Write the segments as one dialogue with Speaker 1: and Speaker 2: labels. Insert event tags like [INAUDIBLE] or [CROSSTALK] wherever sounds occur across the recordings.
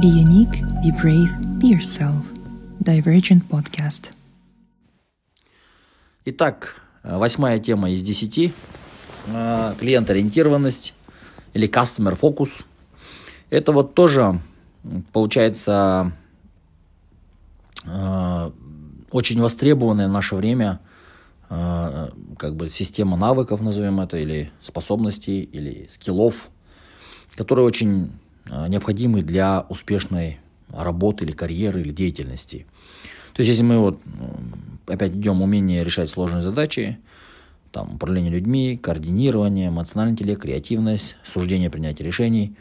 Speaker 1: Be unique, be brave, be yourself. Divergent Podcast.
Speaker 2: Итак, восьмая тема из десяти. Э, Клиент-ориентированность или customer focus. Это вот тоже, получается, э, очень востребованная в наше время э, как бы система навыков, назовем это, или способностей, или скиллов, которые очень необходимы для успешной работы или карьеры или деятельности. То есть, если мы вот опять идем умение решать сложные задачи, там, управление людьми, координирование, эмоциональный интеллект, креативность, суждение принятия решений,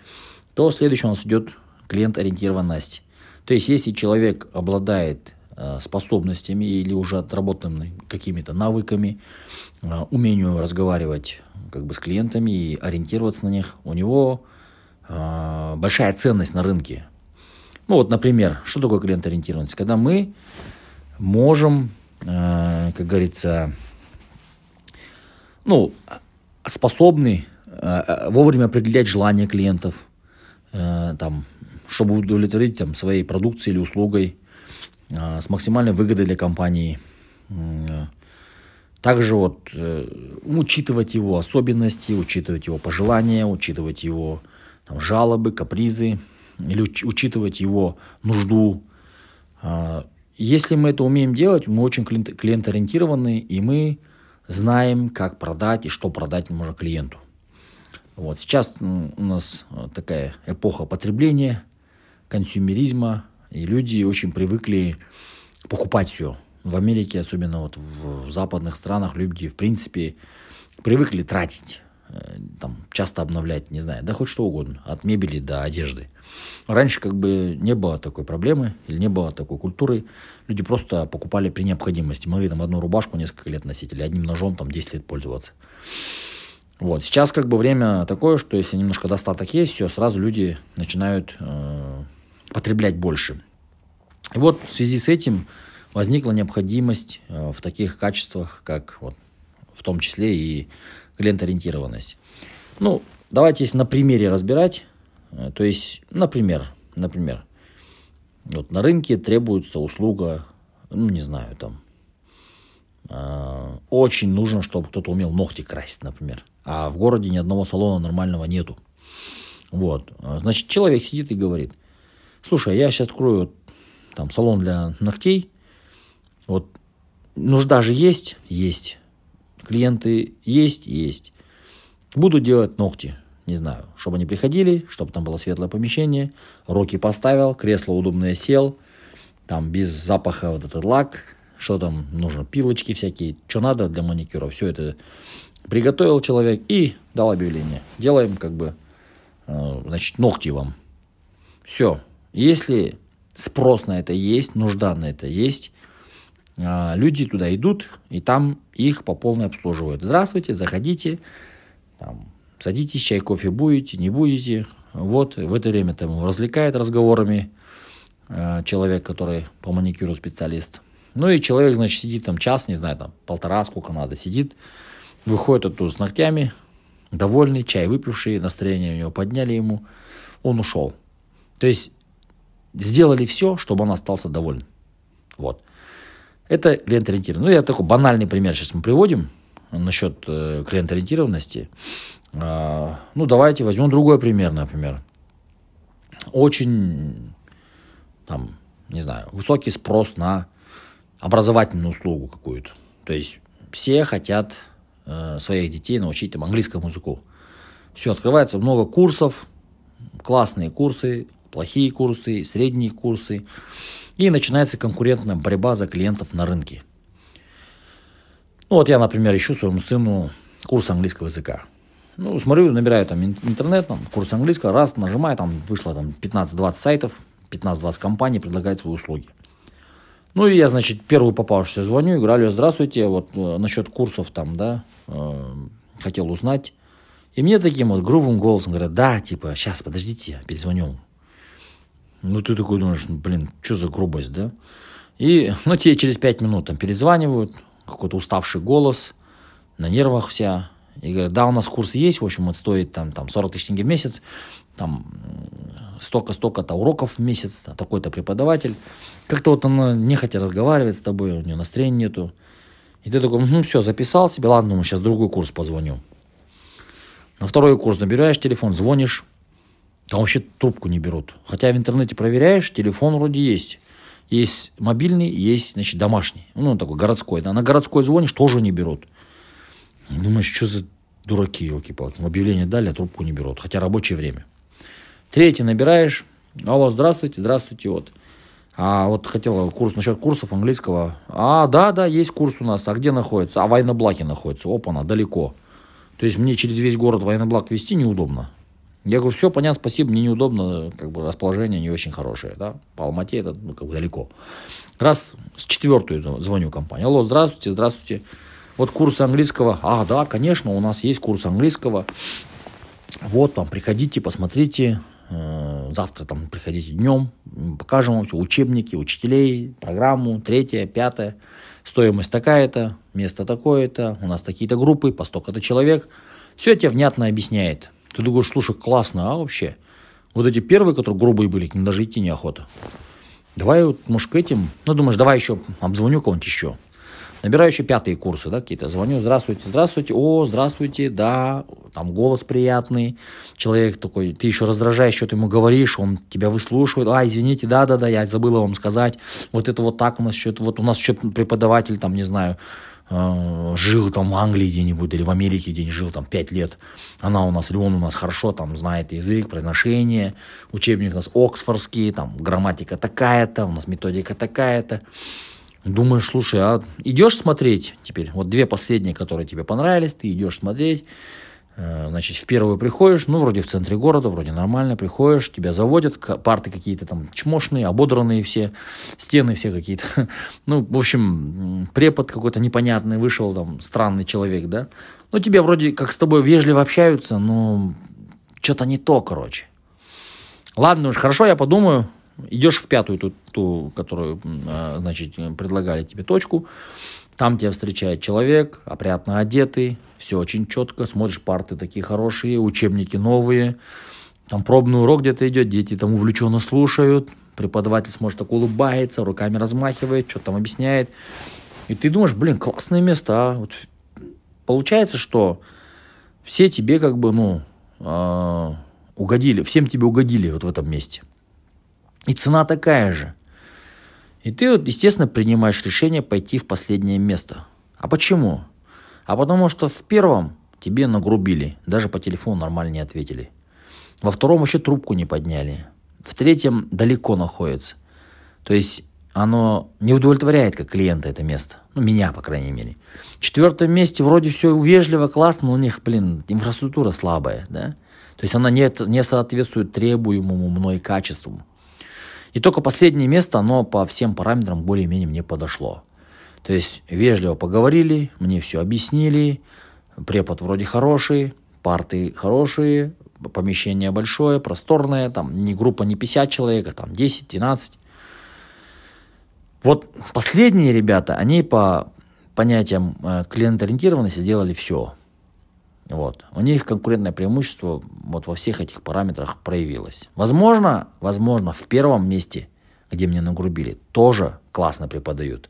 Speaker 2: то следующий у нас идет клиент-ориентированность. То есть, если человек обладает э, способностями или уже отработанными какими-то навыками, э, умению разговаривать как бы с клиентами и ориентироваться на них, у него э, большая ценность на рынке. Ну вот, например, что такое клиент-ориентированность? Когда мы можем, как говорится, ну, способны э, вовремя определять желания клиентов, э, там, чтобы удовлетворить там, своей продукцией или услугой э, с максимальной выгодой для компании. Также вот учитывать его особенности, учитывать его пожелания, учитывать его там, жалобы, капризы, или учитывать его нужду. Если мы это умеем делать, мы очень клиент-ориентированы, и мы знаем, как продать и что продать можно клиенту. Вот. Сейчас у нас такая эпоха потребления, консюмеризма, и люди очень привыкли покупать все. В Америке, особенно вот в, западных странах, люди, в принципе, привыкли тратить, там, часто обновлять, не знаю, да хоть что угодно, от мебели до одежды. Раньше как бы не было такой проблемы или не было такой культуры. Люди просто покупали при необходимости. Могли там одну рубашку несколько лет носить или одним ножом там 10 лет пользоваться. Вот. Сейчас как бы время такое, что если немножко достаток есть, все, сразу люди начинают э, потреблять больше. И вот в связи с этим возникла необходимость э, в таких качествах, как вот, в том числе и клиент-ориентированность. Ну, давайте если на примере разбирать, Э, то есть, например, например, вот на рынке требуется услуга, ну, не знаю, там, э, очень нужно, чтобы кто-то умел ногти красить, например. А в городе ни одного салона нормального нету. Вот. Э, значит, человек сидит и говорит, слушай, я сейчас открою там салон для ногтей, вот нужда же есть? Есть. Клиенты есть? Есть. Буду делать ногти не знаю, чтобы они приходили, чтобы там было светлое помещение, руки поставил, кресло удобное сел, там без запаха вот этот лак, что там нужно, пилочки всякие, что надо для маникюра, все это приготовил человек и дал объявление. Делаем как бы, э, значит, ногти вам. Все. Если спрос на это есть, нужда на это есть, люди туда идут, и там их по полной обслуживают. Здравствуйте, заходите, там, Садитесь, чай, кофе будете, не будете. Вот, в это время там развлекает разговорами э, человек, который по маникюру специалист. Ну и человек, значит, сидит там час, не знаю, там полтора, сколько надо, сидит, выходит оттуда с ногтями, довольный, чай выпивший, настроение у него подняли ему, он ушел. То есть сделали все, чтобы он остался доволен. Вот. Это клиент-ориентированный. Ну, я такой банальный пример сейчас мы приводим насчет э, клиент-ориентированности. А, ну, давайте возьмем другой пример, например. Очень, там, не знаю, высокий спрос на образовательную услугу какую-то. То есть все хотят э, своих детей научить там, английскому языку. Все, открывается много курсов, классные курсы, плохие курсы, средние курсы. И начинается конкурентная борьба за клиентов на рынке. Ну вот я, например, ищу своему сыну курс английского языка. Ну, смотрю, набираю там интернет, там, курс английского, раз, нажимаю, там вышло там 15-20 сайтов, 15-20 компаний предлагают свои услуги. Ну, и я, значит, первую попавшуюся звоню и говорю, алло, здравствуйте, вот э, насчет курсов там, да, э, хотел узнать. И мне таким вот грубым голосом говорят, да, типа, сейчас, подождите, перезвоню. Ну, ты такой думаешь, блин, что за грубость, да? И, ну, тебе через пять минут там перезванивают, какой-то уставший голос, на нервах вся, И говорят, да, у нас курс есть, в общем, он стоит там, там 40 тысяч тенге в месяц, там столько-столько-то уроков в месяц, такой-то преподаватель. Как-то вот она нехотя разговаривает с тобой, у нее настроения нету. И ты такой, ну все, записал себе, ладно, мы сейчас другой курс позвоню. На второй курс набираешь телефон, звонишь, там вообще трубку не берут. Хотя в интернете проверяешь, телефон вроде есть. Есть мобильный, есть, значит, домашний. Ну, такой городской. Да. На городской звонишь, тоже не берут. Думаешь, что за дураки, елки-палки. Объявление дали, а трубку не берут. Хотя рабочее время. Третий набираешь. Алло, здравствуйте, здравствуйте, вот. А вот хотел курс насчет курсов английского. А, да, да, есть курс у нас. А где находится? А в Айнаблаке находится. Опа, на далеко. То есть мне через весь город в Айнаблак вести неудобно. Я говорю, все понятно, спасибо, мне неудобно, как бы расположение не очень хорошее, да, по Алмате это ну, как бы далеко. Раз с четвертую звоню компании, алло, здравствуйте, здравствуйте, вот курс английского, а, да, конечно, у нас есть курс английского, вот там, приходите, посмотрите, э, завтра там приходите днем, покажем вам все, учебники, учителей, программу, третье, пятое, стоимость такая-то, место такое-то, у нас такие-то группы, по столько-то человек, все тебе внятно объясняет, ты думаешь, слушай, классно, а вообще? Вот эти первые, которые грубые были, к ним даже идти неохота. Давай, вот, может, к этим, ну, думаешь, давай еще обзвоню кого-нибудь еще. Набираю еще пятые курсы, да, какие-то. Звоню, здравствуйте, здравствуйте, о, здравствуйте, да, там голос приятный. Человек такой, ты еще раздражаешь, что ты ему говоришь, он тебя выслушивает. А, извините, да-да-да, я забыла вам сказать. Вот это вот так у нас что-то, вот у нас еще преподаватель, там, не знаю, Э, жил там в Англии где-нибудь или в Америке где-нибудь жил там пять лет, она у нас, или он у нас хорошо там знает язык, произношение, учебник у нас оксфордский, там грамматика такая-то, у нас методика такая-то. Думаешь, слушай, а идешь смотреть теперь? Вот две последние, которые тебе понравились, ты идешь смотреть, значит, в первую приходишь, ну, вроде в центре города, вроде нормально, приходишь, тебя заводят, парты какие-то там чмошные, ободранные все, стены все какие-то. [LAUGHS] Ну, в общем, препод какой-то непонятный вышел, там, странный человек, да. Ну, тебе вроде как с тобой вежливо общаются, но что-то не то, короче. Ладно уж, хорошо, я подумаю. Идешь в пятую, ту, ту которую, э, значит, предлагали тебе точку. Там тебя встречает человек, опрятно одетый, все очень четко, смотришь, парты такие хорошие, учебники новые, там пробный урок где-то идет, дети там увлеченно слушают, преподаватель смотрит, так улыбается, руками размахивает, что там объясняет. И ты думаешь, блин, классное место, а? Вот получается, что все тебе как бы, ну, э, угодили, всем тебе угодили вот в этом месте. И цена такая же. И ты, естественно, принимаешь решение пойти в последнее место. А почему? А потому что в первом тебе нагрубили, даже по телефону нормально не ответили. Во втором вообще трубку не подняли. В третьем далеко находится. То есть оно не удовлетворяет как клиента это место. Ну, меня, по крайней мере. В четвертом месте вроде все вежливо, классно, но у них, блин, инфраструктура слабая, да? То есть она не, не соответствует требуемому мной качеству. И только последнее место, оно по всем параметрам более-менее мне подошло. То есть вежливо поговорили, мне все объяснили, препод вроде хороший, парты хорошие, помещение большое, просторное, там не группа не 50 человек, а там 10-12. Вот последние ребята, они по понятиям э, клиент-ориентированности сделали все. Вот. У них конкурентное преимущество вот во всех этих параметрах проявилось. Возможно, возможно, в первом месте, где мне нагрубили, тоже классно преподают.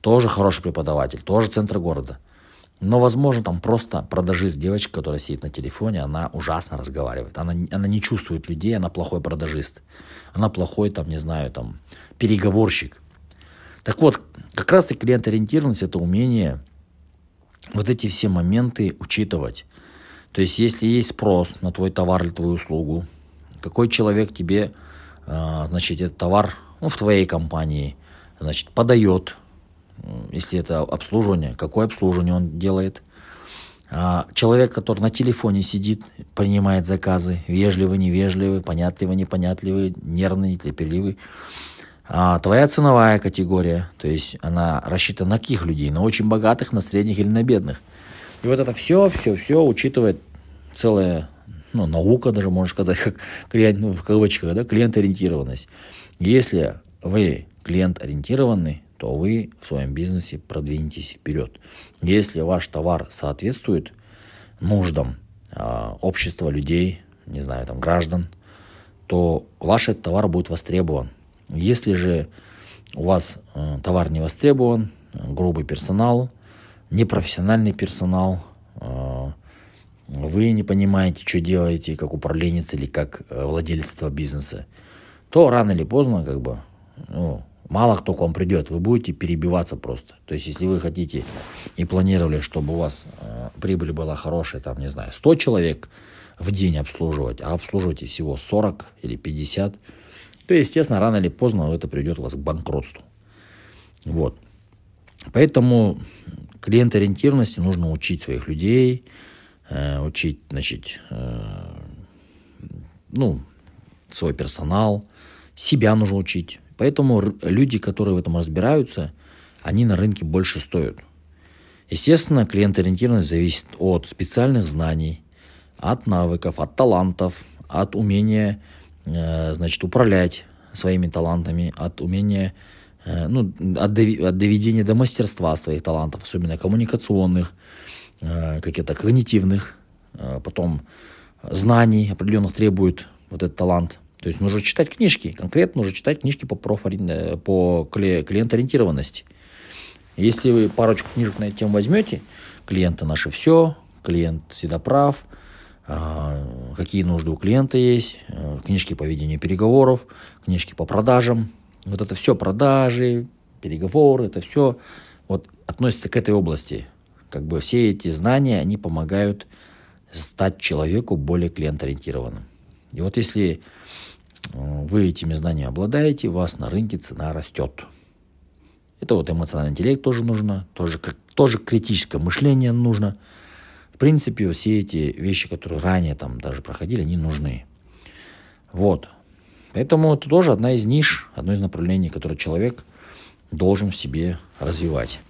Speaker 2: Тоже хороший преподаватель, тоже центр города. Но, возможно, там просто продажист девочка, которая сидит на телефоне, она ужасно разговаривает. Она, она не чувствует людей, она плохой продажист. Она плохой, там, не знаю, там, переговорщик. Так вот, как раз-таки клиент-ориентированность – это умение вот эти все моменты учитывать. То есть, если есть спрос на твой товар или твою услугу, какой человек тебе, а, значит, этот товар ну, в твоей компании, значит, подает, если это обслуживание, какое обслуживание он делает. А, человек, который на телефоне сидит, принимает заказы, вежливый, невежливый, понятливый, непонятливый, нервный, терпеливый. А твоя ценовая категория, то есть она рассчитана на каких людей? На очень богатых, на средних или на бедных. И вот это все, все, все учитывает целая ну, наука, даже можно сказать, как клиент, ну, в кавычках, да, клиент-ориентированность. Если вы клиент-ориентированный, то вы в своем бизнесе продвинетесь вперед. Если ваш товар соответствует нуждам э, общества, людей, не знаю, там, граждан, то ваш этот товар будет востребован. Если же у вас э, товар не востребован, грубый персонал, непрофессиональный персонал, э, вы не понимаете, что делаете, как управленец или как э, владелец этого бизнеса, то рано или поздно, как бы, ну, мало кто к вам придет, вы будете перебиваться просто. То есть, если вы хотите и планировали, чтобы у вас э, прибыль была хорошая, там, не знаю, 100 человек в день обслуживать, а обслуживаете всего 40 или 50, то, естественно, рано или поздно это приведет вас к банкротству. Вот. Поэтому клиент-ориентированности нужно учить своих людей, э, учить, значит, э, ну, свой персонал, себя нужно учить. Поэтому люди, которые в этом разбираются, они на рынке больше стоят. Естественно, клиент-ориентированность зависит от специальных знаний, от навыков, от талантов, от умения значит, управлять своими талантами, от умения, э, ну, от, доведения до мастерства своих талантов, особенно коммуникационных, э, каких-то когнитивных, потом знаний определенных требует вот этот талант. То есть нужно читать книжки, конкретно нужно читать книжки по, профори... по клиент-ориентированности. Если вы парочку книжек на эту тему возьмете, клиенты наши все, клиент всегда прав – какие нужды у клиента есть, э, книжки по ведению переговоров, книжки по продажам. Вот это все продажи, переговоры, это все вот относится к этой области. Как бы все эти знания, они помогают стать человеку более клиент-ориентированным. И вот если э, вы этими знаниями обладаете, у вас на рынке цена растет. Это вот эмоциональный интеллект тоже нужно, тоже, тоже критическое мышление нужно – принципе, все эти вещи, которые ранее там даже проходили, они нужны. Вот. Поэтому это тоже одна из ниш, одно из направлений, которое человек должен в себе развивать.